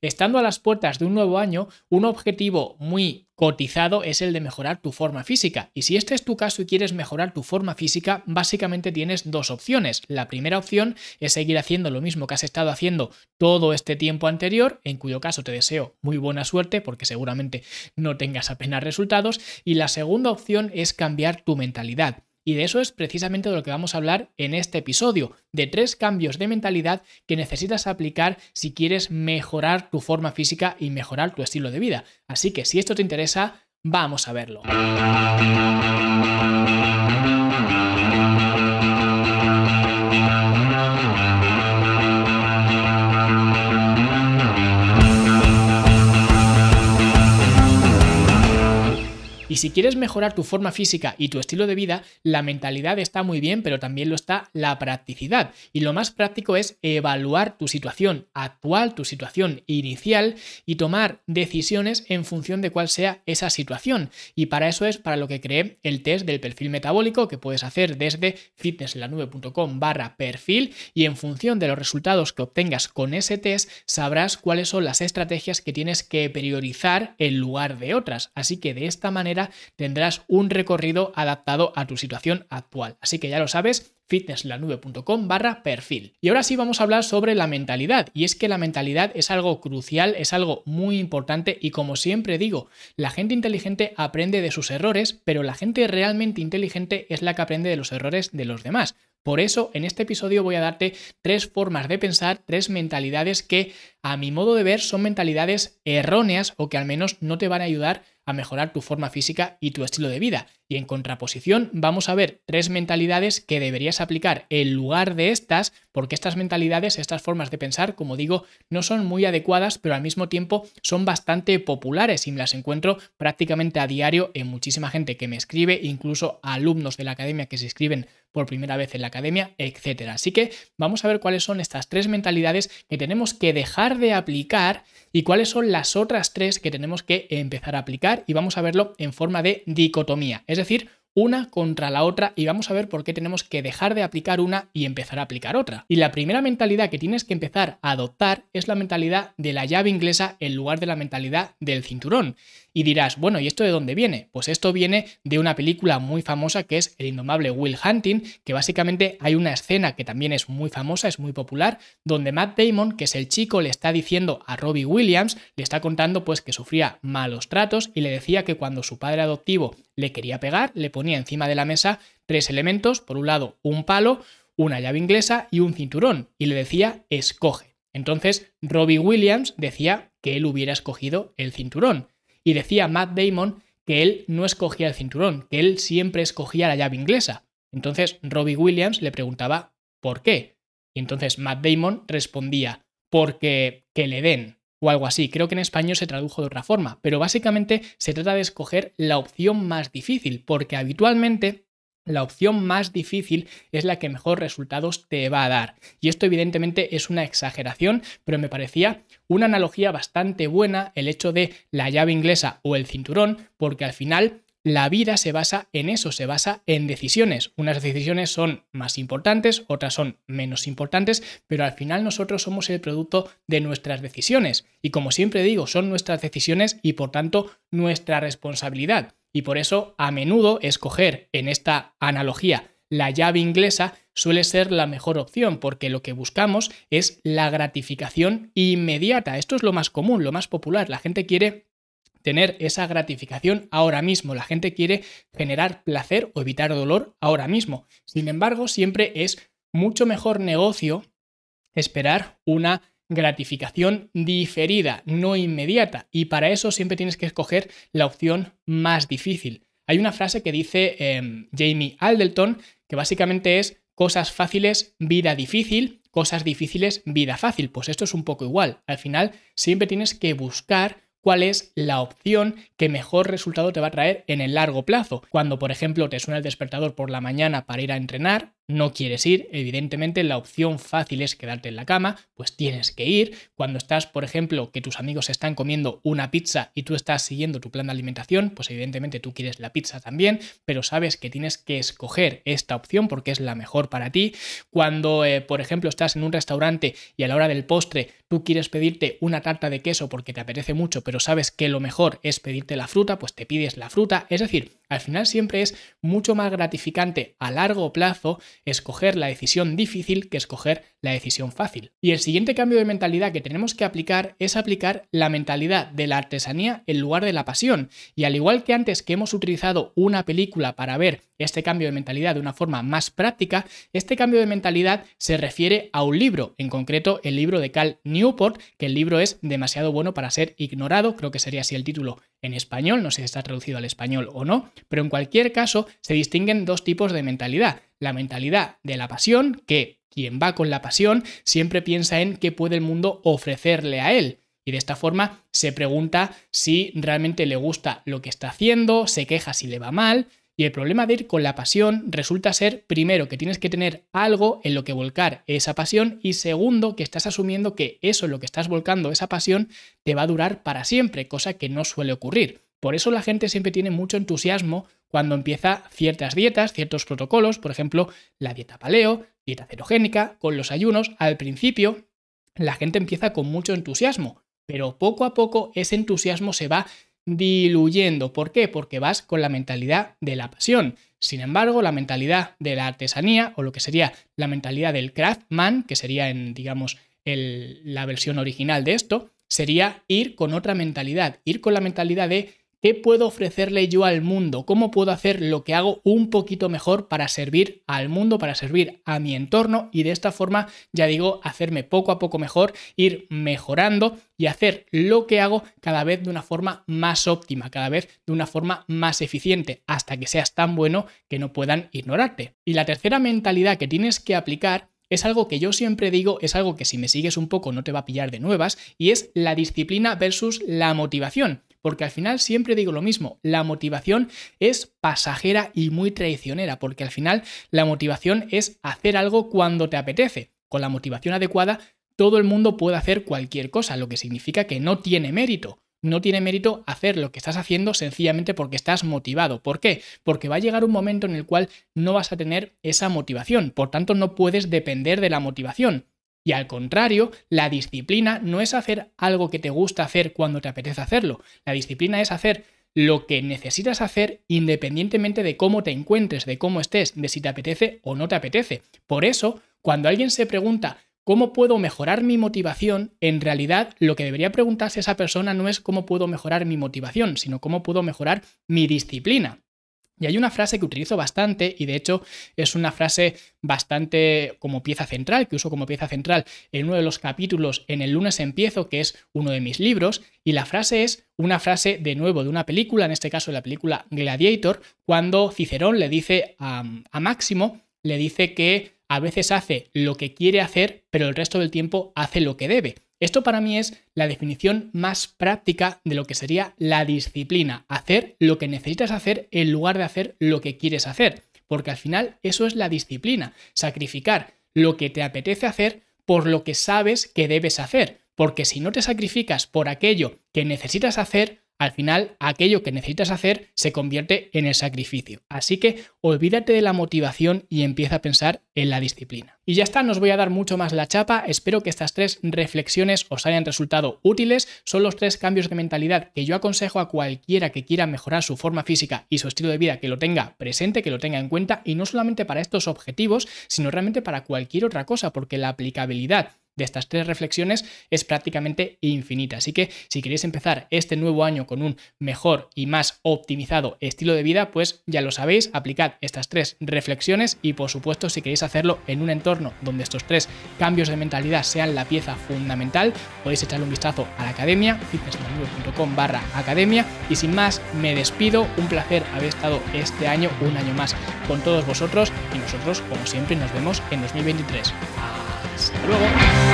Estando a las puertas de un nuevo año, un objetivo muy cotizado es el de mejorar tu forma física. Y si este es tu caso y quieres mejorar tu forma física, básicamente tienes dos opciones. La primera opción es seguir haciendo lo mismo que has estado haciendo todo este tiempo anterior, en cuyo caso te deseo muy buena suerte porque seguramente no tengas apenas resultados. Y la segunda opción es cambiar tu mentalidad. Y de eso es precisamente de lo que vamos a hablar en este episodio, de tres cambios de mentalidad que necesitas aplicar si quieres mejorar tu forma física y mejorar tu estilo de vida. Así que si esto te interesa, vamos a verlo. Y si quieres mejorar tu forma física y tu estilo de vida, la mentalidad está muy bien, pero también lo está la practicidad. Y lo más práctico es evaluar tu situación actual, tu situación inicial y tomar decisiones en función de cuál sea esa situación. Y para eso es para lo que creé el test del perfil metabólico que puedes hacer desde fitnesslanube.com barra perfil y en función de los resultados que obtengas con ese test sabrás cuáles son las estrategias que tienes que priorizar en lugar de otras. Así que de esta manera tendrás un recorrido adaptado a tu situación actual. Así que ya lo sabes, fitnesslanube.com barra perfil. Y ahora sí vamos a hablar sobre la mentalidad. Y es que la mentalidad es algo crucial, es algo muy importante y como siempre digo, la gente inteligente aprende de sus errores, pero la gente realmente inteligente es la que aprende de los errores de los demás. Por eso, en este episodio voy a darte tres formas de pensar, tres mentalidades que, a mi modo de ver, son mentalidades erróneas o que al menos no te van a ayudar mejorar tu forma física y tu estilo de vida. Y en contraposición vamos a ver tres mentalidades que deberías aplicar en lugar de estas, porque estas mentalidades, estas formas de pensar, como digo, no son muy adecuadas, pero al mismo tiempo son bastante populares y las encuentro prácticamente a diario en muchísima gente que me escribe, incluso alumnos de la academia que se inscriben por primera vez en la academia, etcétera. Así que vamos a ver cuáles son estas tres mentalidades que tenemos que dejar de aplicar y cuáles son las otras tres que tenemos que empezar a aplicar y vamos a verlo en forma de dicotomía, es decir, una contra la otra y vamos a ver por qué tenemos que dejar de aplicar una y empezar a aplicar otra. Y la primera mentalidad que tienes que empezar a adoptar es la mentalidad de la llave inglesa en lugar de la mentalidad del cinturón. Y dirás, bueno, ¿y esto de dónde viene? Pues esto viene de una película muy famosa que es El indomable Will Hunting, que básicamente hay una escena que también es muy famosa, es muy popular, donde Matt Damon, que es el chico, le está diciendo a Robbie Williams, le está contando pues que sufría malos tratos y le decía que cuando su padre adoptivo le quería pegar, le ponía encima de la mesa tres elementos, por un lado un palo, una llave inglesa y un cinturón, y le decía escoge. Entonces Robbie Williams decía que él hubiera escogido el cinturón. Y decía Matt Damon que él no escogía el cinturón, que él siempre escogía la llave inglesa. Entonces Robbie Williams le preguntaba ¿por qué? Y entonces Matt Damon respondía porque que le den o algo así. Creo que en español se tradujo de otra forma, pero básicamente se trata de escoger la opción más difícil, porque habitualmente la opción más difícil es la que mejor resultados te va a dar. Y esto evidentemente es una exageración, pero me parecía una analogía bastante buena el hecho de la llave inglesa o el cinturón, porque al final la vida se basa en eso, se basa en decisiones. Unas decisiones son más importantes, otras son menos importantes, pero al final nosotros somos el producto de nuestras decisiones. Y como siempre digo, son nuestras decisiones y por tanto nuestra responsabilidad. Y por eso a menudo escoger en esta analogía la llave inglesa suele ser la mejor opción porque lo que buscamos es la gratificación inmediata. Esto es lo más común, lo más popular. La gente quiere tener esa gratificación ahora mismo. La gente quiere generar placer o evitar dolor ahora mismo. Sin embargo, siempre es mucho mejor negocio esperar una gratificación diferida, no inmediata. Y para eso siempre tienes que escoger la opción más difícil. Hay una frase que dice em, Jamie Aldelton que básicamente es cosas fáciles, vida difícil, cosas difíciles, vida fácil. Pues esto es un poco igual. Al final siempre tienes que buscar cuál es la opción que mejor resultado te va a traer en el largo plazo. Cuando, por ejemplo, te suena el despertador por la mañana para ir a entrenar, no quieres ir, evidentemente la opción fácil es quedarte en la cama, pues tienes que ir. Cuando estás, por ejemplo, que tus amigos están comiendo una pizza y tú estás siguiendo tu plan de alimentación, pues evidentemente tú quieres la pizza también, pero sabes que tienes que escoger esta opción porque es la mejor para ti. Cuando, eh, por ejemplo, estás en un restaurante y a la hora del postre tú quieres pedirte una tarta de queso porque te apetece mucho, pero sabes que lo mejor es pedirte la fruta, pues te pides la fruta. Es decir, al final siempre es mucho más gratificante a largo plazo escoger la decisión difícil que escoger la decisión fácil. Y el siguiente cambio de mentalidad que tenemos que aplicar es aplicar la mentalidad de la artesanía en lugar de la pasión. Y al igual que antes que hemos utilizado una película para ver este cambio de mentalidad de una forma más práctica, este cambio de mentalidad se refiere a un libro, en concreto el libro de Cal Newport, que el libro es demasiado bueno para ser ignorado, creo que sería así el título en español, no sé si está traducido al español o no, pero en cualquier caso se distinguen dos tipos de mentalidad. La mentalidad de la pasión, que quien va con la pasión siempre piensa en qué puede el mundo ofrecerle a él. Y de esta forma se pregunta si realmente le gusta lo que está haciendo, se queja si le va mal, y el problema de ir con la pasión resulta ser, primero, que tienes que tener algo en lo que volcar esa pasión y segundo, que estás asumiendo que eso en lo que estás volcando, esa pasión, te va a durar para siempre, cosa que no suele ocurrir. Por eso la gente siempre tiene mucho entusiasmo cuando empieza ciertas dietas, ciertos protocolos, por ejemplo, la dieta paleo, dieta cetogénica, con los ayunos. Al principio, la gente empieza con mucho entusiasmo, pero poco a poco ese entusiasmo se va diluyendo. ¿Por qué? Porque vas con la mentalidad de la pasión. Sin embargo, la mentalidad de la artesanía, o lo que sería la mentalidad del craftman, que sería en, digamos, la versión original de esto, sería ir con otra mentalidad, ir con la mentalidad de ¿Qué puedo ofrecerle yo al mundo? ¿Cómo puedo hacer lo que hago un poquito mejor para servir al mundo, para servir a mi entorno y de esta forma, ya digo, hacerme poco a poco mejor, ir mejorando y hacer lo que hago cada vez de una forma más óptima, cada vez de una forma más eficiente, hasta que seas tan bueno que no puedan ignorarte. Y la tercera mentalidad que tienes que aplicar es algo que yo siempre digo, es algo que si me sigues un poco no te va a pillar de nuevas, y es la disciplina versus la motivación porque al final siempre digo lo mismo, la motivación es pasajera y muy traicionera, porque al final la motivación es hacer algo cuando te apetece. Con la motivación adecuada, todo el mundo puede hacer cualquier cosa, lo que significa que no tiene mérito. No tiene mérito hacer lo que estás haciendo sencillamente porque estás motivado. ¿Por qué? Porque va a llegar un momento en el cual no vas a tener esa motivación, por tanto no puedes depender de la motivación. Y al contrario, la disciplina no es hacer algo que te gusta hacer cuando te apetece hacerlo. La disciplina es hacer lo que necesitas hacer independientemente de cómo te encuentres, de cómo estés, de si te apetece o no te apetece. Por eso, cuando alguien se pregunta ¿Cómo puedo mejorar mi motivación? En realidad, lo que debería preguntarse esa persona no es cómo puedo mejorar mi motivación, sino cómo puedo mejorar mi disciplina. Y hay una frase que utilizo bastante y de hecho es una frase bastante como pieza central, que uso como pieza central en uno de los capítulos en el lunes empiezo, que es uno de mis libros, y la frase es una frase de nuevo de una película, en este caso de la película Gladiator, cuando Cicerón le dice a, a Máximo, le dice que a veces hace lo que quiere hacer, pero el resto del tiempo hace lo que debe. Esto para mí es la definición más práctica de lo que sería la disciplina, hacer lo que necesitas hacer en lugar de hacer lo que quieres hacer, porque al final eso es la disciplina, sacrificar lo que te apetece hacer por lo que sabes que debes hacer, porque si no te sacrificas por aquello que necesitas hacer, al final aquello que necesitas hacer se convierte en el sacrificio. Así que olvídate de la motivación y empieza a pensar en la disciplina. Y ya está, no os voy a dar mucho más la chapa, espero que estas tres reflexiones os hayan resultado útiles, son los tres cambios de mentalidad que yo aconsejo a cualquiera que quiera mejorar su forma física y su estilo de vida, que lo tenga presente, que lo tenga en cuenta y no solamente para estos objetivos, sino realmente para cualquier otra cosa, porque la aplicabilidad de estas tres reflexiones es prácticamente infinita. Así que si queréis empezar este nuevo año con un mejor y más optimizado estilo de vida, pues ya lo sabéis, aplicad estas tres reflexiones y por supuesto si queréis hacerlo en un entorno donde estos tres cambios de mentalidad sean la pieza fundamental, podéis echarle un vistazo a la academia, fitnessmanube.com barra academia y sin más me despido, un placer haber estado este año, un año más con todos vosotros y nosotros como siempre nos vemos en 2023. Hasta luego.